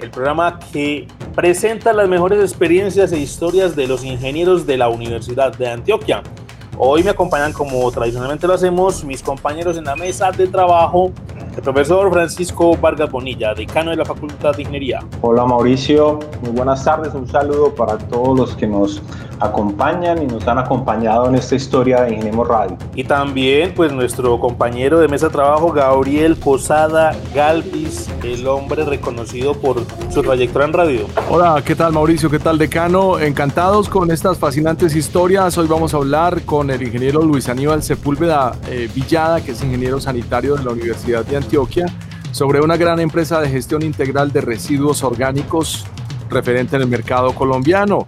el programa que presenta las mejores experiencias e historias de los ingenieros de la Universidad de Antioquia. Hoy me acompañan, como tradicionalmente lo hacemos, mis compañeros en la mesa de trabajo, el profesor Francisco Vargas Bonilla, decano de la Facultad de Ingeniería. Hola Mauricio, muy buenas tardes, un saludo para todos los que nos acompañan y nos han acompañado en esta historia de Ingeniemos Radio. Y también pues nuestro compañero de mesa de trabajo, Gabriel Posada Galvis, el hombre reconocido por su trayectoria en radio. Hola, ¿qué tal Mauricio? ¿Qué tal decano? Encantados con estas fascinantes historias. Hoy vamos a hablar con el ingeniero Luis Aníbal Sepúlveda eh, Villada, que es ingeniero sanitario de la Universidad de Antioquia, sobre una gran empresa de gestión integral de residuos orgánicos referente en el mercado colombiano.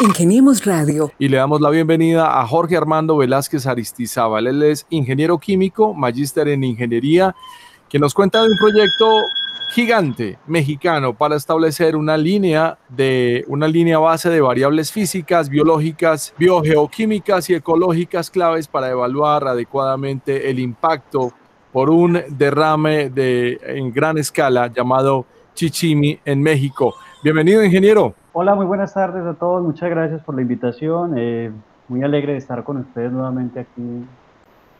Ingeniemos Radio. Y le damos la bienvenida a Jorge Armando Velázquez Aristizábal. Él es ingeniero químico, magíster en ingeniería, que nos cuenta de un proyecto gigante mexicano para establecer una línea de una línea base de variables físicas, biológicas, biogeoquímicas y ecológicas claves para evaluar adecuadamente el impacto por un derrame de en gran escala llamado Chichimi en México. Bienvenido, ingeniero. Hola, muy buenas tardes a todos. Muchas gracias por la invitación. Eh, muy alegre de estar con ustedes nuevamente aquí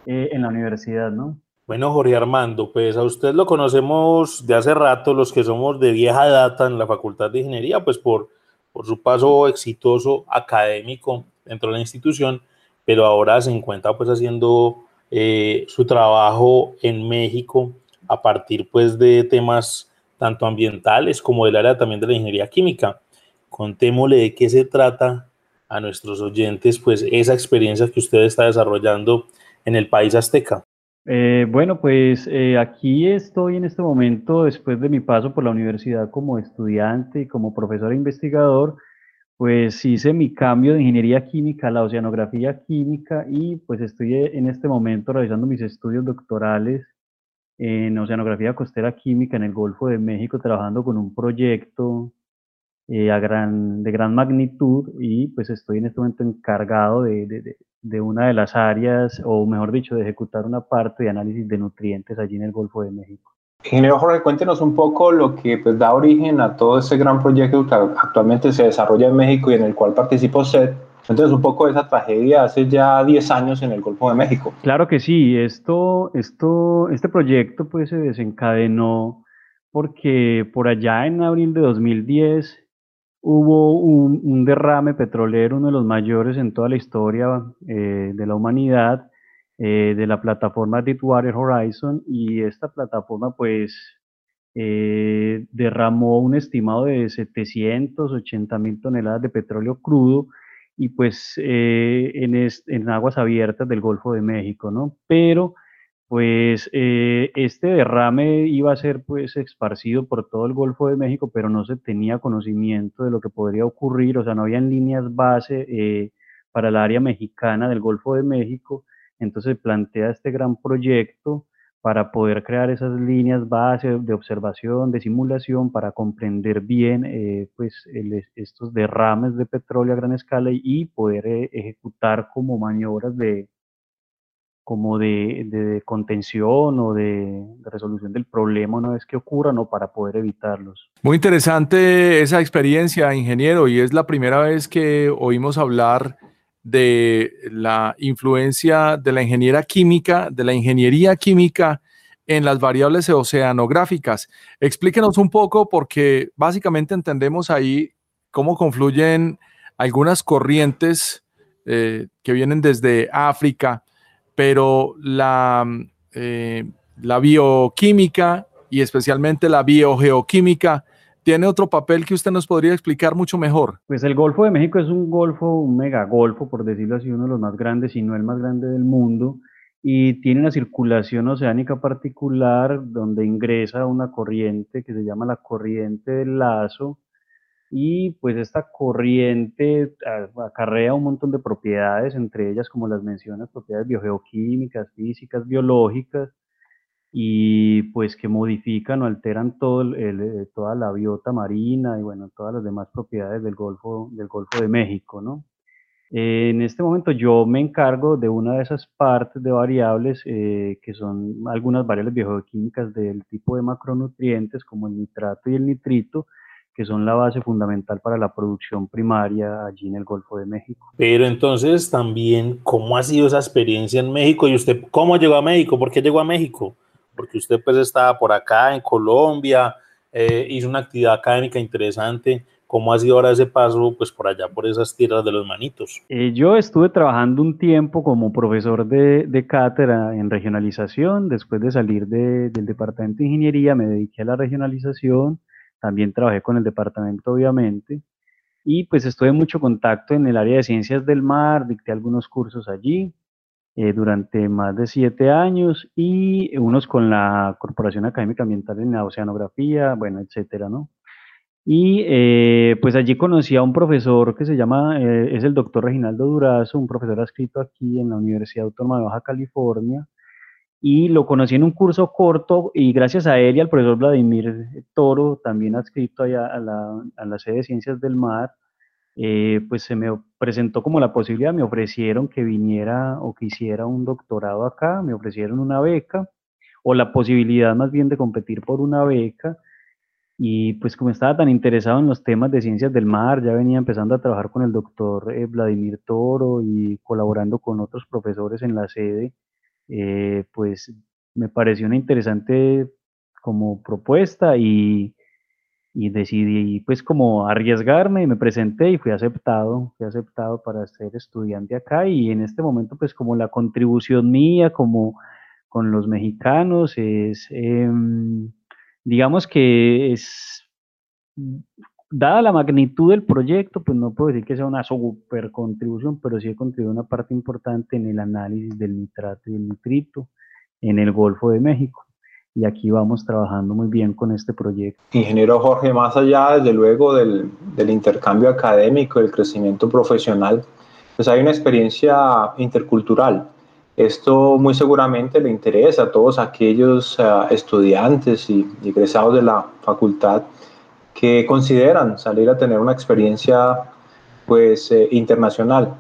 eh, en la universidad, ¿no? Bueno, Jorge Armando, pues a usted lo conocemos de hace rato, los que somos de vieja data en la Facultad de Ingeniería, pues por, por su paso exitoso académico dentro de la institución, pero ahora se encuentra pues haciendo eh, su trabajo en México a partir pues de temas tanto ambientales como del área también de la ingeniería química contémosle de qué se trata a nuestros oyentes, pues esa experiencia que usted está desarrollando en el país azteca. Eh, bueno, pues eh, aquí estoy en este momento, después de mi paso por la universidad como estudiante y como profesor e investigador, pues hice mi cambio de ingeniería química a la oceanografía química y pues estoy en este momento realizando mis estudios doctorales en oceanografía costera química en el Golfo de México, trabajando con un proyecto eh, de gran magnitud y pues estoy en este momento encargado de, de, de, una de las áreas, o mejor dicho, de ejecutar una parte de análisis de nutrientes allí en el Golfo de México. Ingeniero Jorge, cuéntenos un poco lo que pues, da origen a todo este gran proyecto que actualmente se desarrolla en México y en el cual participa usted. Cuéntenos un poco de esa tragedia hace ya 10 años en el Golfo de México. Claro que sí, esto, esto, este proyecto pues se desencadenó porque por allá en abril de 2010 hubo un, derrame petrolero, uno de los mayores en toda la historia eh, de la humanidad, eh, de la plataforma Deepwater Horizon, y esta plataforma pues eh, derramó un estimado de 780 mil toneladas de petróleo crudo, y pues en, en aguas abiertas del Golfo de México, ¿no? Pero pues eh, este derrame iba a ser pues esparcido por todo el Golfo de México, pero no se tenía conocimiento de lo que podría ocurrir, o sea, no habían líneas base eh, para el área mexicana del Golfo de México, entonces plantea este gran proyecto para poder crear esas líneas base de observación, de simulación, para comprender bien eh, pues estos derrames de petróleo a gran escala y poder ejecutar como maniobras de, como de, contención o de, resolución del problema una vez que ocurran o para poder evitarlos. Muy interesante esa experiencia, ingeniero, y es la primera vez que oímos hablar de la influencia de la ingeniería química, de la ingeniería química en las variables oceanográficas. Explíquenos un poco porque básicamente entendemos ahí cómo confluyen algunas corrientes eh, que vienen desde África, pero la, eh, la bioquímica y especialmente la biogeoquímica tiene otro papel que usted nos podría explicar mucho mejor. Pues el Golfo de México es un golfo, un megagolfo, por decirlo así, uno de los más grandes, si no el más grande del mundo, y tiene una circulación oceánica particular donde ingresa una corriente que se llama la corriente del lazo, y pues esta corriente acarrea un montón de propiedades, entre ellas, como las mencionas, propiedades biogeoquímicas, físicas, biológicas, y pues que modifican o alteran todo el, toda la biota marina y bueno, todas las demás propiedades del Golfo, del Golfo de México, ¿no? en este momento yo me encargo de una de esas partes de variables eh, que son algunas variables biogeoquímicas del tipo de macronutrientes como el nitrato y el nitrito, que son la base fundamental para la producción primaria allí en el Golfo de México. Pero entonces también, ¿cómo ha sido esa experiencia en México? ¿Y usted cómo llegó a México? ¿Por qué llegó a México? Porque usted pues estaba por acá en Colombia, eh, hizo una actividad académica interesante. ¿Cómo ha sido ahora ese paso pues por allá, por esas tierras de los manitos? Eh, yo estuve trabajando un tiempo como profesor de, cátedra en regionalización. Después de salir del departamento de ingeniería me dediqué a la regionalización también trabajé con el departamento, obviamente, y pues estuve en mucho contacto en el área de ciencias del mar, dicté algunos cursos allí eh, durante más de siete años y unos con la Corporación Académica Ambiental en la Oceanografía, bueno, etcétera, ¿no? Y eh, pues allí conocí a un profesor que se llama, eh, es el doctor Reginaldo Durazo, un profesor adscrito aquí en la Universidad Autónoma de Baja California, y lo conocí en un curso corto y gracias a él y al profesor Vladimir Toro, también adscrito allá a la, a la sede de Ciencias del Mar, eh, pues se me presentó como la posibilidad, me ofrecieron que viniera o que hiciera un doctorado acá, me ofrecieron una beca o la posibilidad más bien de competir por una beca. Y pues como estaba tan interesado en los temas de ciencias del mar, ya venía empezando a trabajar con el doctor eh, Vladimir Toro y colaborando con otros profesores en la sede, eh, pues me pareció una interesante como propuesta y, y, decidí pues como arriesgarme me presenté y fui aceptado, fui aceptado para ser estudiante acá y en este momento pues como la contribución mía como con los mexicanos es, em, digamos que es dada la magnitud del proyecto, pues no puedo decir que sea una super contribución, pero sí he contribuido una parte importante en el análisis del nitrato y el nitrito en el Golfo de México. Y aquí vamos trabajando muy bien con este proyecto. Ingeniero Jorge, más allá, desde luego, del, intercambio académico, del crecimiento profesional, pues hay una experiencia intercultural. Esto muy seguramente le interesa a todos aquellos uh, estudiantes y egresados de la facultad que consideran salir a tener una experiencia pues eh, internacional.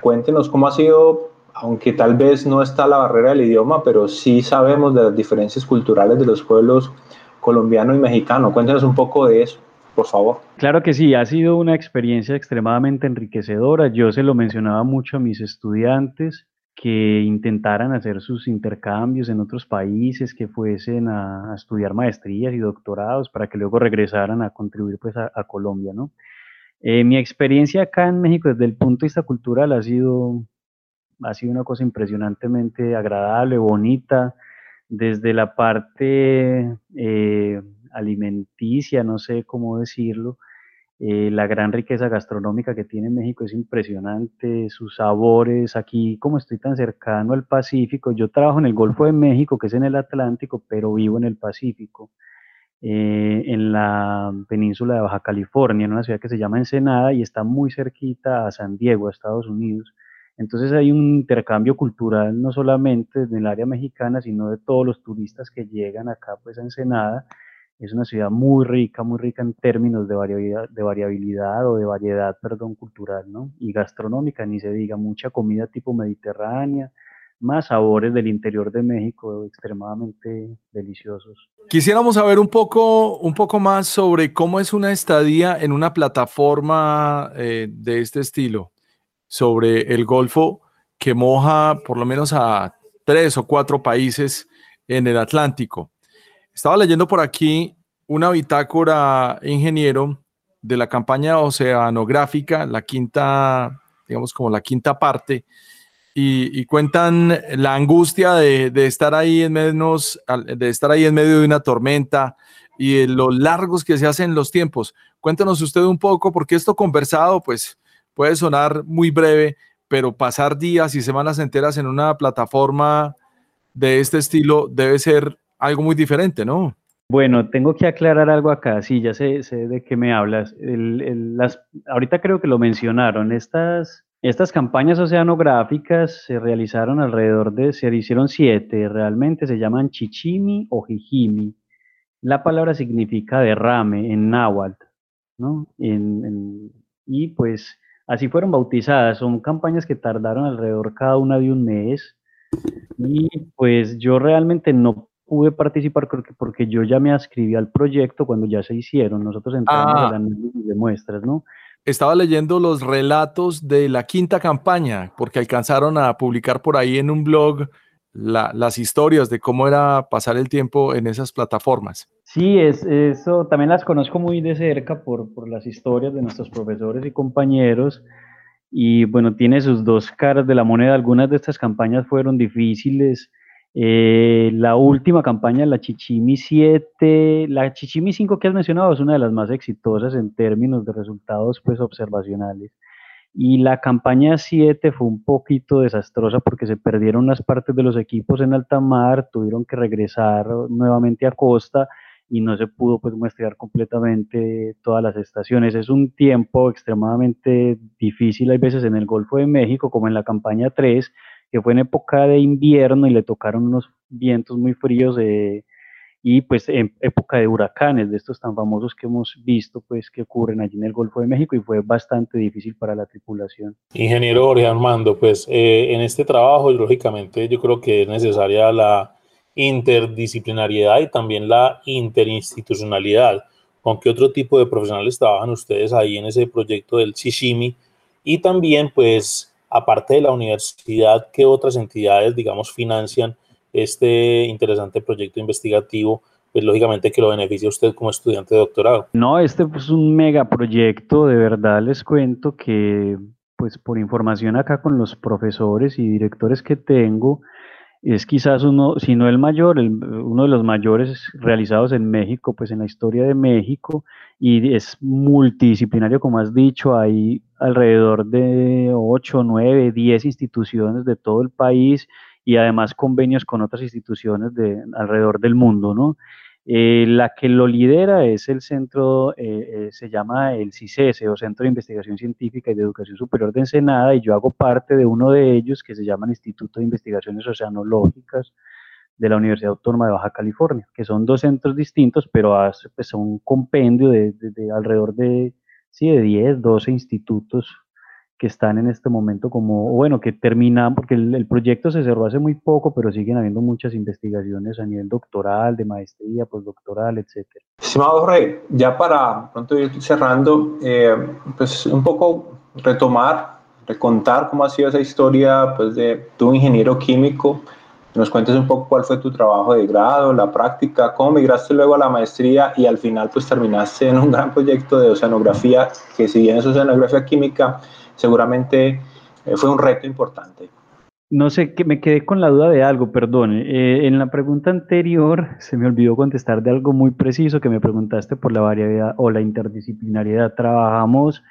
Cuéntenos cómo ha sido, aunque tal vez no está la barrera del idioma, pero sí sabemos de las diferencias culturales de los pueblos colombiano y mexicano. Cuéntenos un poco de eso, por favor. Claro que sí, ha sido una experiencia extremadamente enriquecedora. Yo se lo mencionaba mucho a mis estudiantes que intentaran hacer sus intercambios en otros países, que fuesen a, estudiar maestrías y doctorados para que luego regresaran a contribuir pues a, Colombia, ¿no? Eh, mi experiencia acá en México desde el punto de vista cultural ha sido, ha sido una cosa impresionantemente agradable, bonita, desde la parte eh, alimenticia, no sé cómo decirlo, eh, la gran riqueza gastronómica que tiene México es impresionante, sus sabores. Aquí, como estoy tan cercano al Pacífico, yo trabajo en el Golfo de México, que es en el Atlántico, pero vivo en el Pacífico, eh, en la península de Baja California, en una ciudad que se llama Ensenada y está muy cerquita a San Diego, a Estados Unidos. Entonces hay un intercambio cultural no solamente en el área mexicana, sino de todos los turistas que llegan acá pues a Ensenada es una ciudad muy rica, muy rica en términos de variabilidad, o de variedad, perdón, cultural. Y gastronómica, ni se diga, mucha comida tipo mediterránea, más sabores del interior de México extremadamente deliciosos. Quisiéramos saber un poco, un poco más sobre cómo es una estadía en una plataforma eh, de este estilo, sobre el Golfo que moja por lo menos a tres o cuatro países en el Atlántico. Estaba leyendo por aquí una bitácora ingeniero de la campaña oceanográfica, la quinta, digamos como la quinta parte, y, cuentan la angustia de, estar ahí en menos, de estar ahí en medio de una tormenta y de lo largos que se hacen los tiempos. Cuéntanos usted un poco, porque esto conversado, pues puede sonar muy breve, pero pasar días y semanas enteras en una plataforma de este estilo debe ser algo muy diferente, ¿no? Bueno, tengo que aclarar algo acá. Sí, ya sé, de qué me hablas. las, ahorita creo que lo mencionaron. Estas, estas campañas oceanográficas se realizaron alrededor de, se hicieron siete, realmente se llaman chichimi o jijimi. La palabra significa derrame en náhuatl, ¿no? y pues así fueron bautizadas. Son campañas que tardaron alrededor cada una de un mes. Y pues yo realmente no pude participar porque, porque yo ya me ascribí al proyecto cuando ya se hicieron. Nosotros entramos en ah. análisis de muestras, ¿no? Estaba leyendo los relatos de la quinta campaña, porque alcanzaron a publicar por ahí en un blog las historias de cómo era pasar el tiempo en esas plataformas. Sí, es, eso también las conozco muy de cerca por, por las historias de nuestros profesores y compañeros. Y bueno, tiene sus dos caras de la moneda. Algunas de estas campañas fueron difíciles, eh, la última campaña, la Chichimi 7, la Chichimi 5 que has mencionado es una de las más exitosas en términos de resultados pues, observacionales. Y la campaña 7 fue un poquito desastrosa porque se perdieron unas partes de los equipos en alta mar, tuvieron que regresar nuevamente a costa y no se pudo pues muestrear completamente todas las estaciones. Es un tiempo extremadamente difícil, hay veces en el Golfo de México, como en la campaña 3, que fue en época de invierno y le tocaron unos vientos muy fríos eh, y pues en época de huracanes, de estos tan famosos que hemos visto pues que ocurren allí en el Golfo de México y fue bastante difícil para la tripulación. Ingeniero Jorge Armando, pues eh, en este trabajo lógicamente yo creo que es necesaria la interdisciplinariedad y también la interinstitucionalidad. ¿Con qué otro tipo de profesionales trabajan ustedes ahí en ese proyecto del Shishimi? Y también pues aparte de la universidad, ¿qué otras entidades, digamos, financian este interesante proyecto investigativo? Pues lógicamente que lo beneficia usted como estudiante de doctorado. No, este es un megaproyecto, de verdad les cuento que, pues por información acá con los profesores y directores que tengo, es quizás uno, si no el mayor, uno de los mayores realizados en México, pues en la historia de México, y es multidisciplinario, como has dicho, hay alrededor de 8, 9, 10 instituciones de todo el país y además convenios con otras instituciones de alrededor del mundo, ¿no? Eh, la que lo lidera es el centro, eh, eh, se llama el CICESE o Centro de Investigación Científica y de Educación Superior de Ensenada y yo hago parte de uno de ellos que se llama el Instituto de Investigaciones Oceanológicas de la Universidad Autónoma de Baja California, que son dos centros distintos, pero pues, son un compendio de, alrededor de, sí, de 10, 12 institutos que están en este momento como, bueno, que terminan, porque el, proyecto se cerró hace muy poco, pero siguen habiendo muchas investigaciones a nivel doctoral, de maestría, postdoctoral, etcétera. Estimado Jorge, ya para pronto ir cerrando, eh, pues un poco retomar, recontar cómo ha sido esa historia pues, de tu ingeniero químico, nos cuentes un poco cuál fue tu trabajo de grado, la práctica, cómo migraste luego a la maestría y al final pues terminaste en un gran proyecto de oceanografía, que si bien es oceanografía química, seguramente eh, fue un reto importante. No sé, que me quedé con la duda de algo, perdón. Eh, en la pregunta anterior se me olvidó contestar de algo muy preciso que me preguntaste por la variabilidad o la interdisciplinariedad. Trabajamos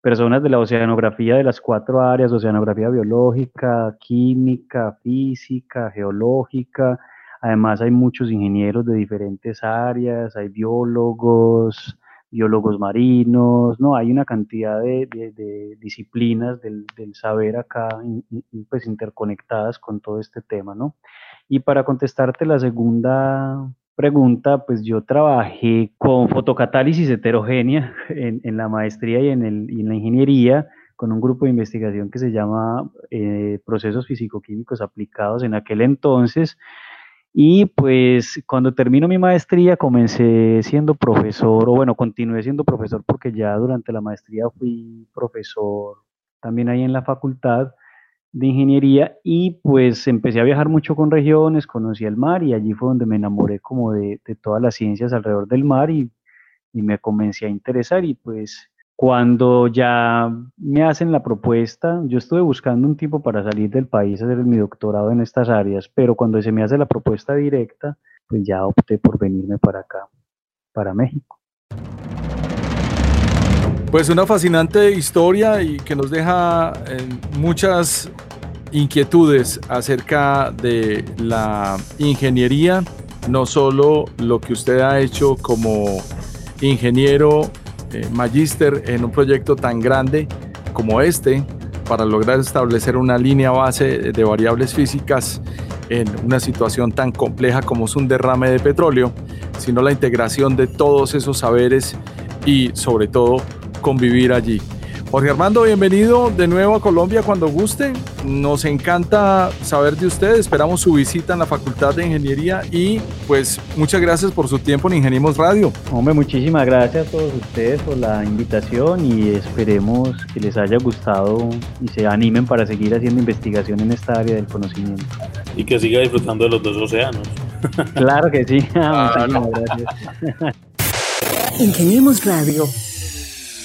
personas de la oceanografía de las cuatro áreas, oceanografía biológica, química, física, geológica. Además hay muchos ingenieros de diferentes áreas, hay biólogos, biólogos marinos, no, hay una cantidad de, disciplinas del, saber acá pues interconectadas con todo este tema, ¿no? Y para contestarte la segunda pregunta, pues yo trabajé con fotocatálisis heterogénea en, la maestría y en, la ingeniería con un grupo de investigación que se llama eh, Procesos Físico-Químicos Aplicados en aquel entonces, y pues cuando termino mi maestría comencé siendo profesor, o bueno, continué siendo profesor porque ya durante la maestría fui profesor también ahí en la facultad de ingeniería y pues empecé a viajar mucho con regiones, conocí el mar y allí fue donde me enamoré como de, todas las ciencias alrededor del mar y, y me comencé a interesar y pues cuando ya me hacen la propuesta, yo estuve buscando un tiempo para salir del país hacer mi doctorado en estas áreas, pero cuando se me hace la propuesta directa, pues ya opté por venirme para acá, para México. Pues una fascinante historia y que nos deja eh, muchas inquietudes acerca de la ingeniería no solo lo que usted ha hecho como ingeniero eh, magíster en un proyecto tan grande como este, para lograr establecer una línea base de variables físicas en una situación tan compleja como es un derrame de petróleo, sino la integración de todos esos saberes y sobre todo convivir allí. Jorge Armando, bienvenido de nuevo a Colombia cuando guste. Nos encanta saber de usted. Esperamos su visita en la Facultad de Ingeniería y pues muchas gracias por su tiempo en Ingeniemos Radio. Hombre, muchísimas gracias a todos ustedes por la invitación y esperemos que les haya gustado y se animen para seguir haciendo investigación en esta área del conocimiento. Y que siga disfrutando de los dos océanos. Claro que sí. Muchísimas gracias. Ingeniemos Radio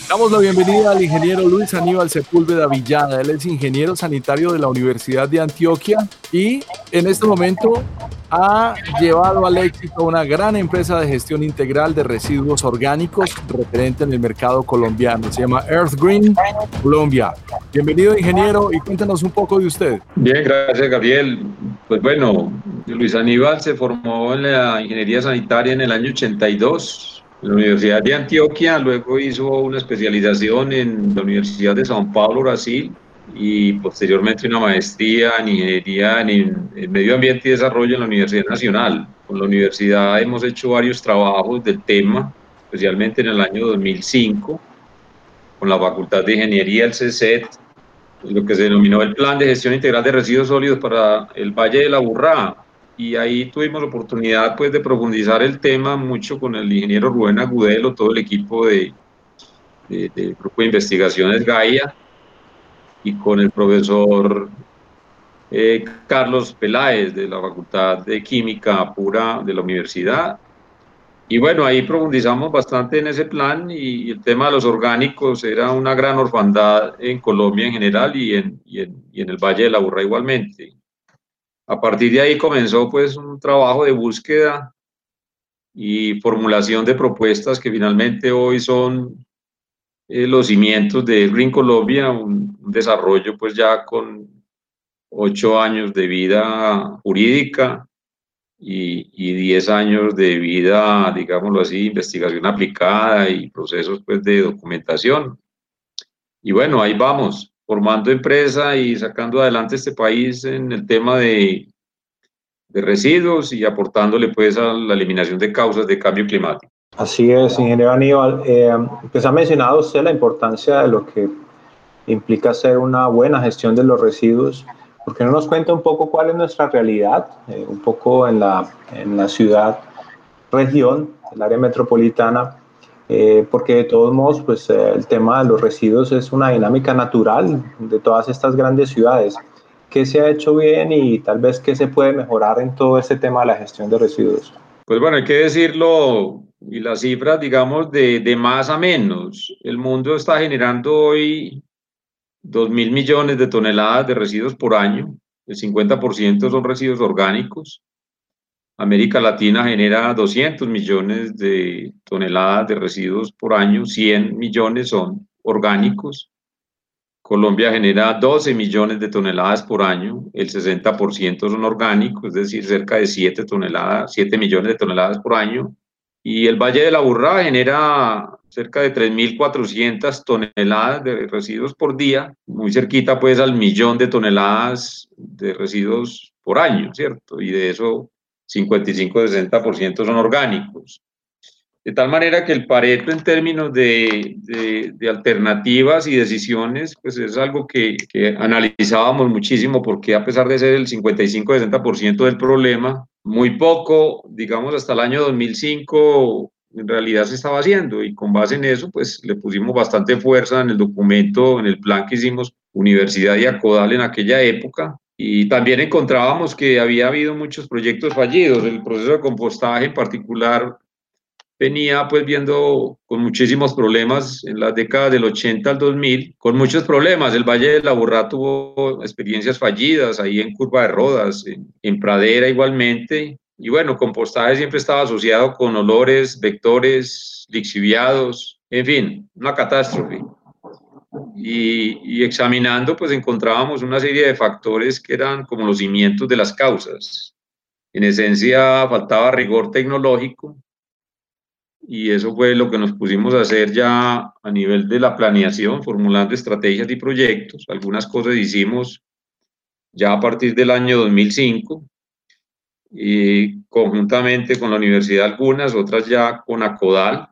Damos la bienvenida al ingeniero Luis Aníbal Sepúlveda Villada. Él es ingeniero sanitario de la Universidad de Antioquia y en este momento ha llevado al éxito una gran empresa de gestión integral de residuos orgánicos referente en el mercado colombiano. Se llama Earth Green Colombia. Bienvenido, ingeniero, y cuéntanos un poco de usted. Bien, gracias, Gabriel. Pues bueno, Luis Aníbal se formó en la ingeniería sanitaria en el año 82 en la Universidad de Antioquia, luego hizo una especialización en la Universidad de São Paulo, Brasil, y posteriormente una maestría en ingeniería en, medio ambiente y desarrollo en la Universidad Nacional. Con la universidad hemos hecho varios trabajos del tema, especialmente en el año 2005, con la Facultad de Ingeniería, el CECET, lo que se denominó el Plan de Gestión Integral de Residuos Sólidos para el Valle de la Burrá, y ahí tuvimos la oportunidad pues de profundizar el tema mucho con el ingeniero Rubén Agudelo, todo el equipo de, del grupo de investigaciones Gaia y con el profesor eh, Carlos Peláez de la Facultad de Química Pura de la universidad. Y bueno, ahí profundizamos bastante en ese plan y el tema de los orgánicos era una gran orfandad en Colombia en general y en, y en, y en el Valle de la Burra igualmente. A partir de ahí comenzó pues un trabajo de búsqueda y formulación de propuestas que finalmente hoy son eh, los cimientos de Green Colombia, un, desarrollo pues ya con ocho años de vida jurídica y, diez años de vida, digámoslo así, investigación aplicada y procesos pues de documentación. Y bueno, ahí vamos formando empresa y sacando adelante este país en el tema de, de residuos y aportándole pues a la eliminación de causas de cambio climático. Así es, ingeniero Aníbal. Eh, pues ha mencionado usted la importancia de lo que implica hacer una buena gestión de los residuos. ¿Por qué no nos cuenta un poco cuál es nuestra realidad, eh, un poco en la, en la ciudad, región, el área metropolitana? Eh, porque de todos modos, pues eh, el tema de los residuos es una dinámica natural de todas estas grandes ciudades. ¿Qué se ha hecho bien y tal vez qué se puede mejorar en todo este tema de la gestión de residuos? Pues bueno, hay que decirlo, y las cifras, digamos, de, de más a menos. El mundo está generando hoy 2 mil millones de toneladas de residuos por año, el 50% son residuos orgánicos, América Latina genera 200 millones de toneladas de residuos por año, 100 millones son orgánicos. Colombia genera 12 millones de toneladas por año, el 60% son orgánicos, es decir, cerca de 7 toneladas, 7 millones de toneladas por año. Y el Valle de la Burra genera cerca de 3.400 toneladas de residuos por día, muy cerquita pues al millón de toneladas de residuos por año, ¿cierto? Y de eso 55-60% son orgánicos. De tal manera que el Pareto en términos de, de, alternativas y decisiones, pues es algo que, que, analizábamos muchísimo porque a pesar de ser el 55-60% del problema, muy poco, digamos hasta el año 2005, en realidad se estaba haciendo y con base en eso, pues le pusimos bastante fuerza en el documento, en el plan que hicimos Universidad y Acodal en aquella época, y también encontrábamos que había habido muchos proyectos fallidos. El proceso de compostaje en particular venía pues viendo con muchísimos problemas en las décadas del 80 al 2000, con muchos problemas. El Valle de la Burra tuvo experiencias fallidas ahí en Curva de Rodas, en, en Pradera igualmente. Y bueno, compostaje siempre estaba asociado con olores, vectores, lixiviados, en fin, una catástrofe y, examinando, pues encontrábamos una serie de factores que eran como los cimientos de las causas. en esencia faltaba rigor tecnológico y eso fue lo que nos pusimos a hacer ya a nivel de la planeación, formulando estrategias y proyectos. Algunas cosas hicimos ya a partir del año 2005 y conjuntamente con la universidad algunas, otras ya con ACODAL.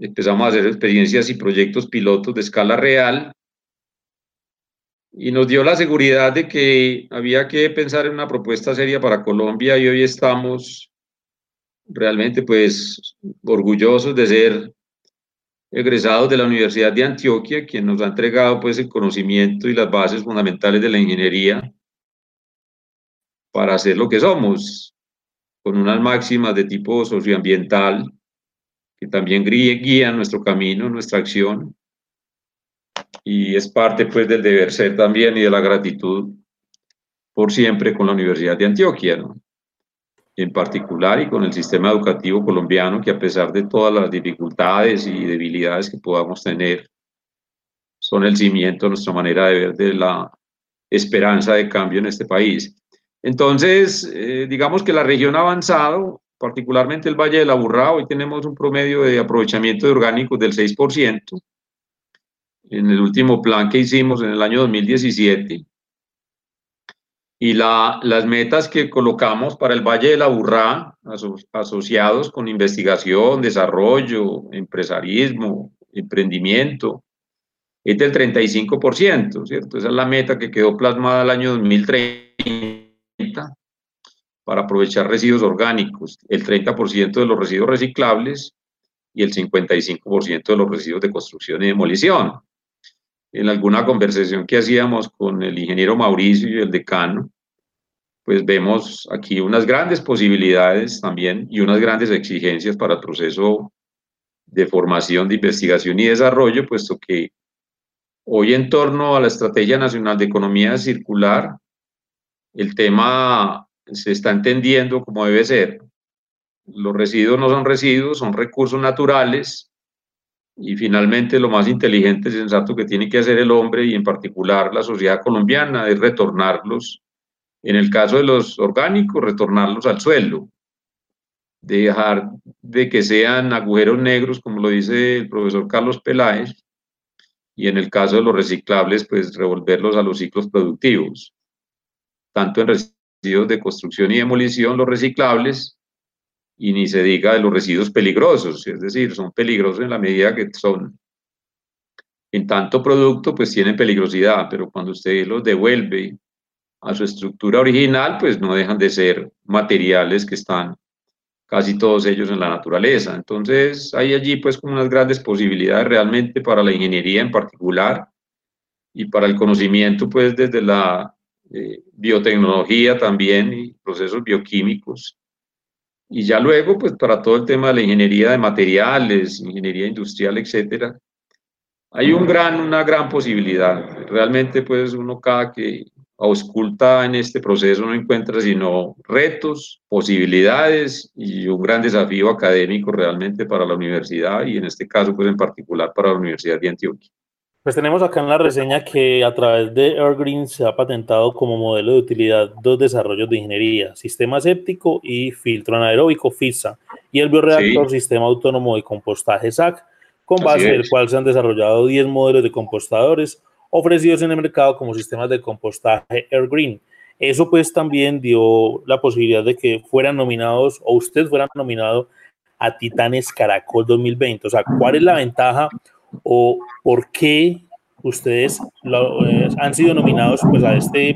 Empezamos a hacer experiencias y proyectos pilotos de escala real y nos dio la seguridad de que había que pensar en una propuesta seria para Colombia y hoy estamos realmente pues orgullosos de ser egresados de la Universidad de Antioquia, quien nos ha entregado pues el conocimiento y las bases fundamentales de la ingeniería para hacer lo que somos, con unas máximas de tipo socioambiental que también guían nuestro camino, nuestra acción, y es parte pues del deber ser también y de la gratitud por siempre con la Universidad de Antioquia, ¿no? en particular y con el sistema educativo colombiano que a pesar de todas las dificultades y debilidades que podamos tener, son el cimiento de nuestra manera de ver de la esperanza de cambio en este país. Entonces, eh, digamos que la región ha avanzado, particularmente el Valle de la Burrá, hoy tenemos un promedio de aprovechamiento de orgánicos del 6%, en el último plan que hicimos en el año 2017. Y la, las metas que colocamos para el Valle de la Burrá, asociados con investigación, desarrollo, empresarismo, emprendimiento, es del 35%, ¿cierto? Esa es la meta que quedó plasmada el año 2030 para aprovechar residuos orgánicos, el 30% de los residuos reciclables y el 55% de los residuos de construcción y demolición. En alguna conversación que hacíamos con el ingeniero Mauricio y el decano, pues vemos aquí unas grandes posibilidades también y unas grandes exigencias para el proceso de formación, de investigación y desarrollo, puesto que hoy en torno a la Estrategia Nacional de Economía Circular, el tema se está entendiendo como debe ser. Los residuos no son residuos, son recursos naturales y finalmente, lo más inteligente y sensato que tiene que hacer el hombre y en particular la sociedad colombiana es retornarlos, en el caso de los orgánicos, retornarlos al suelo, dejar de que sean agujeros negros, como lo dice el profesor Carlos Peláez, y en el caso de los reciclables, pues revolverlos a los ciclos productivos, tanto en de construcción y demolición, los reciclables, y ni se diga de los residuos peligrosos, es decir, son peligrosos en la medida que son en tanto producto, pues tienen peligrosidad, pero cuando usted los devuelve a su estructura original, pues no dejan de ser materiales que están casi todos ellos en la naturaleza. Entonces, hay allí pues como unas grandes posibilidades realmente para la ingeniería en particular y para el conocimiento pues desde la eh, biotecnología también procesos bioquímicos y ya luego, pues para todo el tema de la ingeniería de materiales, ingeniería industrial, etcétera, hay una gran posibilidad. Realmente, pues uno cada que ausculta en este proceso no encuentra sino retos, posibilidades y un gran desafío académico realmente para la universidad y en este caso, pues en particular para la Universidad de Antioquia. Pues tenemos acá en la reseña que a través de Airgreen se ha patentado como modelo de utilidad dos desarrollos de ingeniería, sistema séptico y filtro anaeróbico FISA, y el bioreactor sistema autónomo de compostaje SAC, con base en el cual se han desarrollado 10 modelos de compostadores ofrecidos en el mercado como sistemas de compostaje Airgreen. Eso pues también dio la posibilidad de que fueran nominados o usted fuera nominado a Titanes Caracol 2020. O sea, ¿cuál es la ventaja o por qué ustedes eh, han sido nominados pues, a este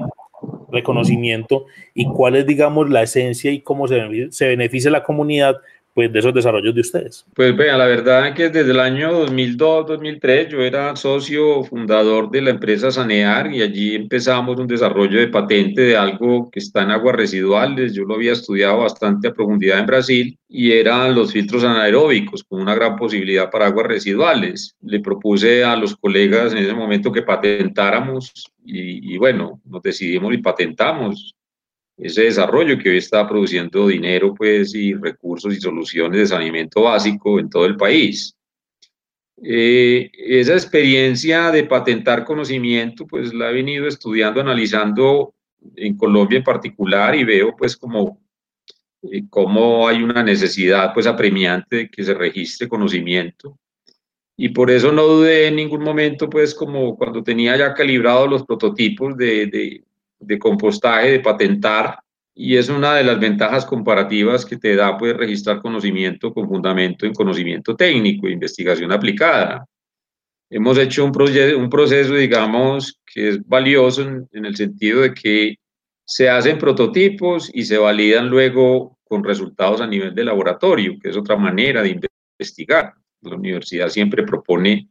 reconocimiento y cuál es, digamos, la esencia y cómo se, se beneficia la comunidad pues, de esos desarrollos de ustedes? Pues vean, la verdad es que desde el año 2002-2003 yo era socio fundador de la empresa Sanear y allí empezamos un desarrollo de patente de algo que está en aguas residuales. Yo lo había estudiado bastante a profundidad en Brasil y eran los filtros anaeróbicos con una gran posibilidad para aguas residuales. Le propuse a los colegas en ese momento que patentáramos y, y bueno, nos decidimos y patentamos ese desarrollo que hoy está produciendo dinero pues, y recursos y soluciones de saneamiento básico en todo el país. Eh, esa experiencia de patentar conocimiento, pues la he venido estudiando, analizando en Colombia en particular y veo pues como cómo hay una necesidad pues apremiante de que se registre conocimiento. Y por eso no dudé en ningún momento, pues como cuando tenía ya calibrados los prototipos de, de compostaje, de patentar, y es una de las ventajas comparativas que te da pues registrar conocimiento con fundamento en conocimiento técnico, investigación aplicada. Hemos hecho un, proceso, digamos, que es valioso en el sentido de que se hacen prototipos y se validan luego con resultados a nivel de laboratorio, que es otra manera de investigar. La universidad siempre propone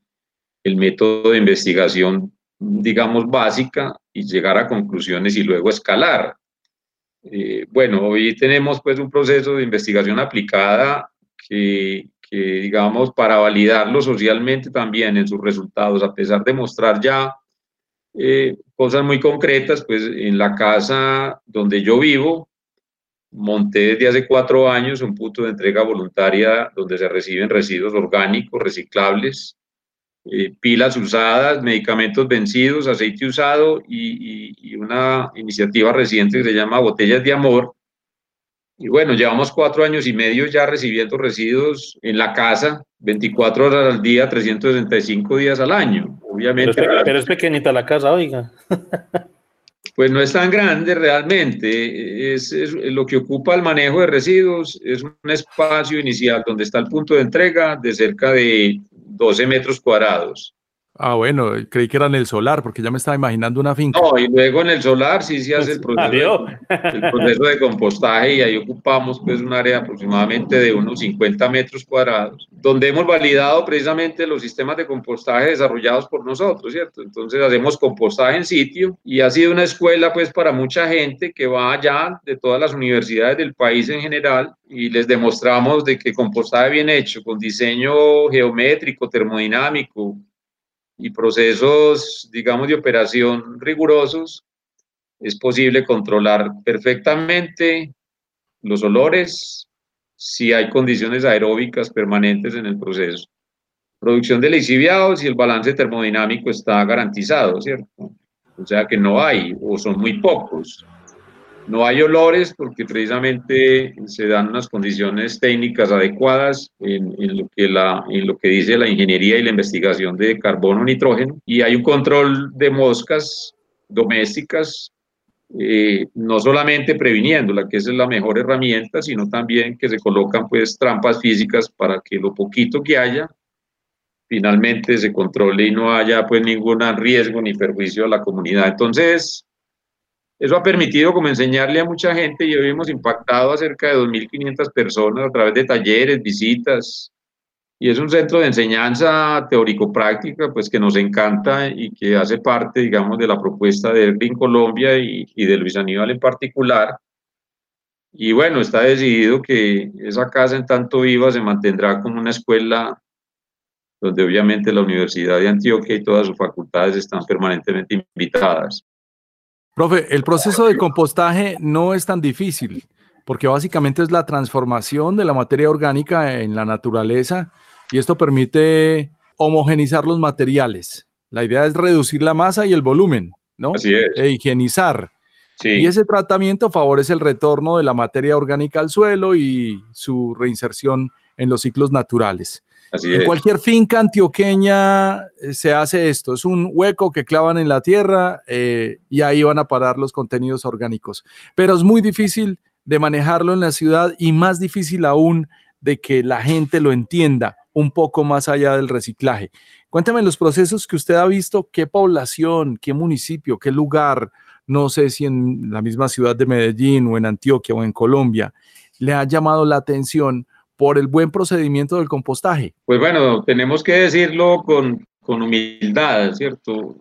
el método de investigación, digamos, básica y llegar a conclusiones y luego escalar. Eh, bueno, hoy tenemos pues un proceso de investigación aplicada que, digamos, para validarlo socialmente también en sus resultados, a pesar de mostrar ya eh, cosas muy concretas, pues en la casa donde yo vivo, monté desde hace cuatro años un punto de entrega voluntaria donde se reciben residuos orgánicos, reciclables, eh, pilas usadas, medicamentos vencidos, aceite usado y, y, una iniciativa reciente que se llama Botellas de Amor. Y bueno, llevamos cuatro años y medio ya recibiendo residuos en la casa, 24 horas al día, 365 días al año. Obviamente. Pero es, pero es pequeñita la casa, oiga. Pues no es tan grande realmente, es, es, lo que ocupa el manejo de residuos, es un espacio inicial donde está el punto de entrega de cerca de 12 metros cuadrados. Ah, bueno, creí que era en el solar, porque ya me estaba imaginando una finca. No, y luego en el solar sí se hace el proceso, de, el proceso de compostaje y ahí ocupamos pues un área aproximadamente de unos 50 metros cuadrados, donde hemos validado precisamente los sistemas de compostaje desarrollados por nosotros, ¿cierto? Entonces hacemos compostaje en sitio y ha sido una escuela pues para mucha gente que va allá de todas las universidades del país en general y les demostramos de que compostaje bien hecho, con diseño geométrico, termodinámico, y procesos, digamos, de operación rigurosos, es posible controlar perfectamente los olores si hay condiciones aeróbicas permanentes en el proceso. Producción de lixiviados y el balance termodinámico está garantizado, ¿cierto? O sea que no hay o son muy pocos. No hay olores porque precisamente se dan unas condiciones técnicas adecuadas en, lo que dice la ingeniería y la investigación de carbono nitrógeno y hay un control de moscas domésticas eh, no solamente previniéndola, que esa es la mejor herramienta, sino también que se colocan pues trampas físicas para que lo poquito que haya finalmente se controle y no haya pues ningún riesgo ni perjuicio a la comunidad. Entonces, eso ha permitido como enseñarle a mucha gente y hoy hemos impactado a cerca de 2.500 personas a través de talleres, visitas, y es un centro de enseñanza teórico-práctica, pues que nos encanta y que hace parte, digamos, de la propuesta de Green Colombia y, y de Luis Aníbal en particular. Y bueno, está decidido que esa casa en tanto viva se mantendrá como una escuela donde obviamente la Universidad de Antioquia y todas sus facultades están permanentemente invitadas. Profe, el proceso de compostaje no es tan difícil, porque básicamente es la transformación de la materia orgánica en la naturaleza y esto permite homogenizar los materiales. La idea es reducir la masa y el volumen, ¿no? Así es. E higienizar. Sí. Y ese tratamiento favorece el retorno de la materia orgánica al suelo y su reinserción en los ciclos naturales. Así En es. cualquier finca antioqueña eh, se hace esto, es un hueco que clavan en la tierra eh, y ahí van a parar los contenidos orgánicos. Pero es muy difícil de manejarlo en la ciudad y más difícil aún de que la gente lo entienda un poco más allá del reciclaje. Cuéntame los procesos que usted ha visto, qué población, qué municipio, qué lugar, no sé si en la misma ciudad de Medellín o en Antioquia o en Colombia, le ha llamado la atención por el buen procedimiento del compostaje. Pues bueno, tenemos que decirlo con, con humildad, ¿cierto?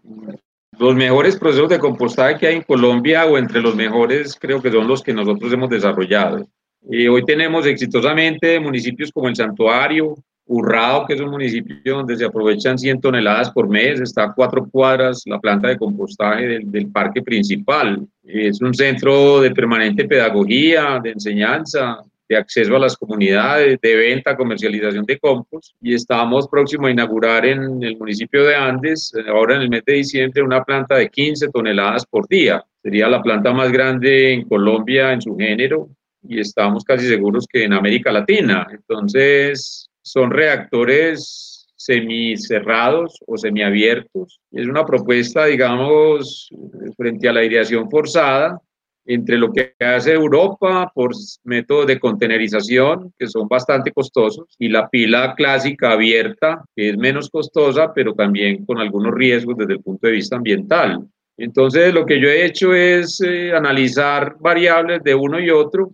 Los mejores procesos de compostaje que hay en Colombia o entre los mejores creo que son los que nosotros hemos desarrollado. Y hoy tenemos exitosamente municipios como el Santuario, Urrao, que es un municipio donde se aprovechan 100 toneladas por mes, está a cuatro cuadras la planta de compostaje del, del parque principal. Es un centro de permanente pedagogía, de enseñanza, de acceso a las comunidades, de venta, comercialización de compost y estamos próximos a inaugurar en el municipio de Andes, ahora en el mes de diciembre, una planta de 15 toneladas por día. Sería la planta más grande en Colombia en su género y estamos casi seguros que en América Latina. Entonces, son reactores semicerrados o semiabiertos. Es una propuesta, digamos, frente a la aireación forzada, entre lo que hace Europa por métodos de contenerización, que son bastante costosos, y la pila clásica abierta, que es menos costosa, pero también con algunos riesgos desde el punto de vista ambiental. Entonces, lo que yo he hecho es eh, analizar variables de uno y otro,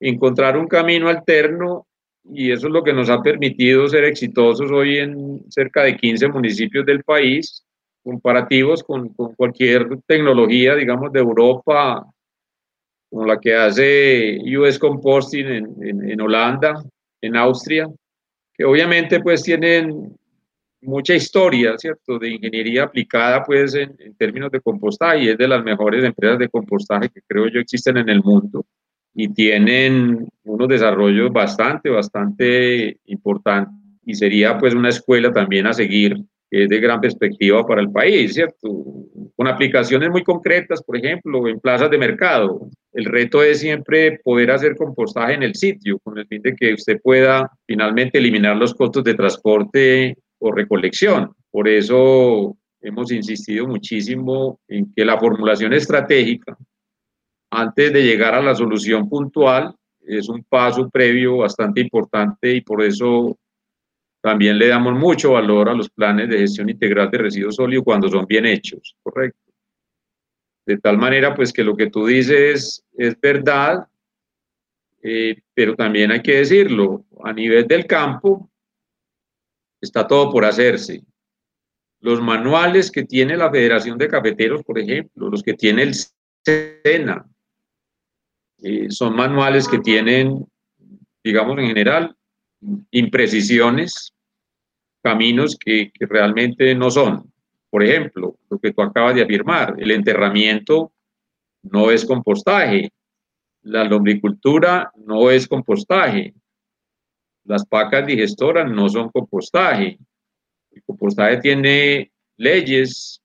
encontrar un camino alterno y eso es lo que nos ha permitido ser exitosos hoy en cerca de 15 municipios del país, comparativos con, con cualquier tecnología, digamos, de Europa, como la que hace US Composting en, en, Holanda, en Austria, que obviamente pues tienen mucha historia, ¿cierto?, de ingeniería aplicada pues en, en términos de compostaje y es de las mejores empresas de compostaje que creo yo existen en el mundo y tienen unos desarrollos bastante, bastante importantes y sería pues una escuela también a seguir que es de gran perspectiva para el país, ¿cierto? Con aplicaciones muy concretas, por ejemplo, en plazas de mercado. El reto es siempre poder hacer compostaje en el sitio, con el fin de que usted pueda finalmente eliminar los costos de transporte o recolección. Por eso hemos insistido muchísimo en que la formulación estratégica antes de llegar a la solución puntual, es un paso previo bastante importante y por eso también le damos mucho valor a los planes de gestión integral de residuos sólidos cuando son bien hechos, ¿correcto? De tal manera, pues que lo que tú dices es verdad, eh, pero también hay que decirlo, a nivel del campo está todo por hacerse. Los manuales que tiene la Federación de Cafeteros, por ejemplo, los que tiene el SENA, eh, son manuales que tienen, digamos en general, imprecisiones, caminos que, que realmente no son. Por ejemplo, lo que tú acabas de afirmar, el enterramiento no es compostaje, la lombricultura no es compostaje, las pacas digestoras no son compostaje. El compostaje tiene leyes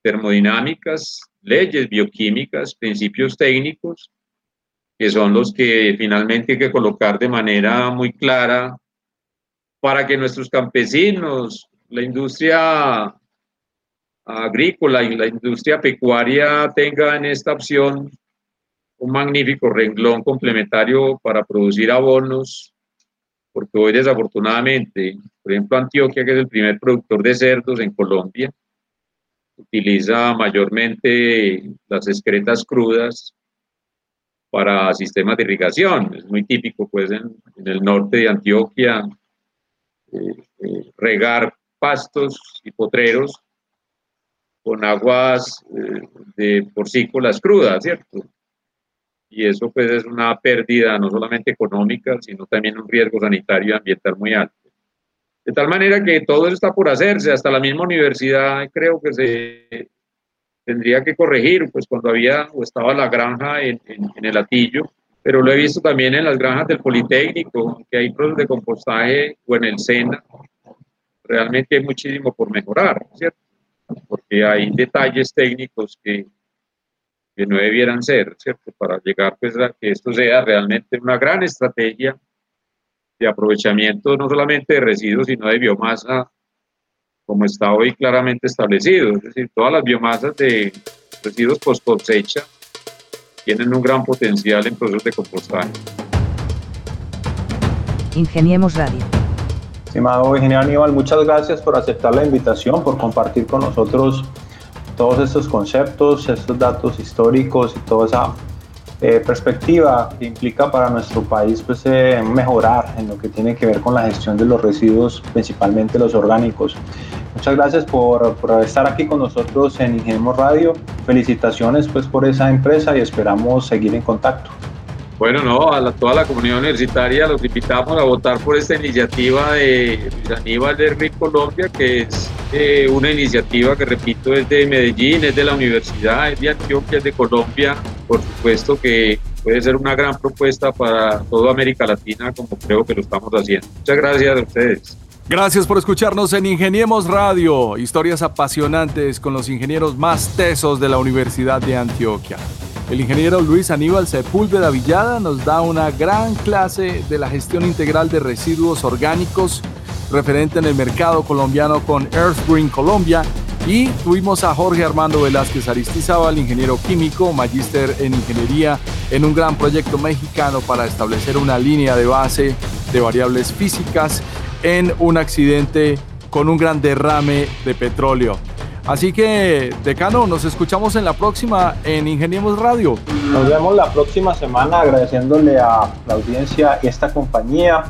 termodinámicas, leyes bioquímicas, principios técnicos que son los que finalmente hay que colocar de manera muy clara para que nuestros campesinos, la industria agrícola y la industria pecuaria tengan esta opción un magnífico renglón complementario para producir abonos, porque hoy desafortunadamente, por ejemplo, Antioquia, que es el primer productor de cerdos en Colombia, utiliza mayormente las excretas crudas para sistemas de irrigación. Es muy típico, pues, en, el norte de Antioquia, eh, eh, regar pastos y potreros con aguas eh, de porcícolas crudas, ¿cierto? Y eso, pues, es una pérdida no solamente económica, sino también un riesgo sanitario y ambiental muy alto. De tal manera que todo eso está por hacerse, hasta la misma universidad creo que se tendría que corregir, pues cuando había o estaba la granja en, en, el Atillo, pero lo he visto también en las granjas del Politécnico, que hay procesos de compostaje o en el SENA. Realmente hay muchísimo por mejorar, ¿cierto? Porque hay detalles técnicos que, que no debieran ser, ¿cierto? Para llegar pues a que esto sea realmente una gran estrategia de aprovechamiento no solamente de residuos, sino de biomasa como está hoy claramente establecido. Es decir, todas las biomasas de residuos post cosecha tienen un gran potencial en procesos de compostaje. Ingeniemos Radio. Estimado ingeniero Aníbal, muchas gracias por aceptar la invitación, por compartir con nosotros todos estos conceptos, estos datos históricos y toda esa eh, perspectiva que implica para nuestro país pues, eh, mejorar en lo que tiene que ver con la gestión de los residuos, principalmente los orgánicos. Muchas gracias por, estar aquí con nosotros en Ingeniemos Radio. Felicitaciones pues, por esa empresa y esperamos seguir en contacto. Bueno, no, a toda la comunidad universitaria los invitamos a votar por esta iniciativa de Luis Aníbal de RIC Colombia, que es eh, una iniciativa que, repito, es de Medellín, es de la universidad, es de Antioquia, es de Colombia. Por supuesto que puede ser una gran propuesta para toda América Latina, como creo que lo estamos haciendo. Muchas gracias a ustedes. Gracias por escucharnos en Ingeniemos Radio, historias apasionantes con los ingenieros más tesos de la Universidad de Antioquia. El ingeniero Luis Aníbal Sepúlveda Villada nos da una gran clase de la gestión integral de residuos orgánicos referente en el mercado colombiano con Earth Green Colombia y tuvimos a Jorge Armando Velázquez Aristizábal, ingeniero químico, magíster en ingeniería en un gran proyecto mexicano para establecer una línea de base de variables físicas en un accidente con un gran derrame de petróleo. Así que, decano, nos escuchamos en la próxima en Ingeniemos Radio. Nos vemos la próxima semana agradeciéndole a la audiencia esta compañía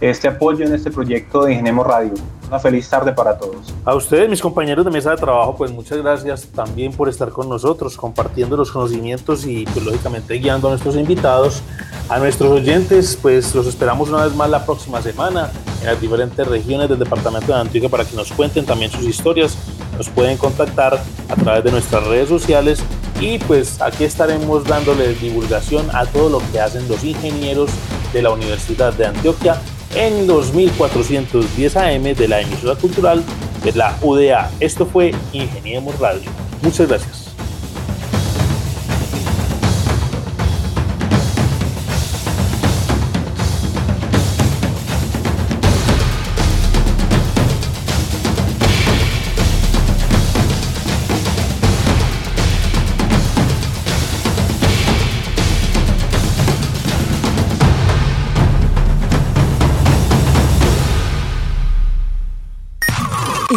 este apoyo en este proyecto de Ingeniemos Radio. Una feliz tarde para todos. A ustedes, mis compañeros de mesa de trabajo, pues muchas gracias también por estar con nosotros, compartiendo los conocimientos y pues lógicamente guiando a nuestros invitados. A nuestros oyentes, pues los esperamos una vez más la próxima semana en las diferentes regiones del departamento de Antioquia para que nos cuenten también sus historias. Nos pueden contactar a través de nuestras redes sociales y pues aquí estaremos dándoles divulgación a todo lo que hacen los ingenieros de la Universidad de Antioquia en 2410 AM de la emisora cultural de la UDA. Esto fue Ingeniemos Radio. Muchas gracias.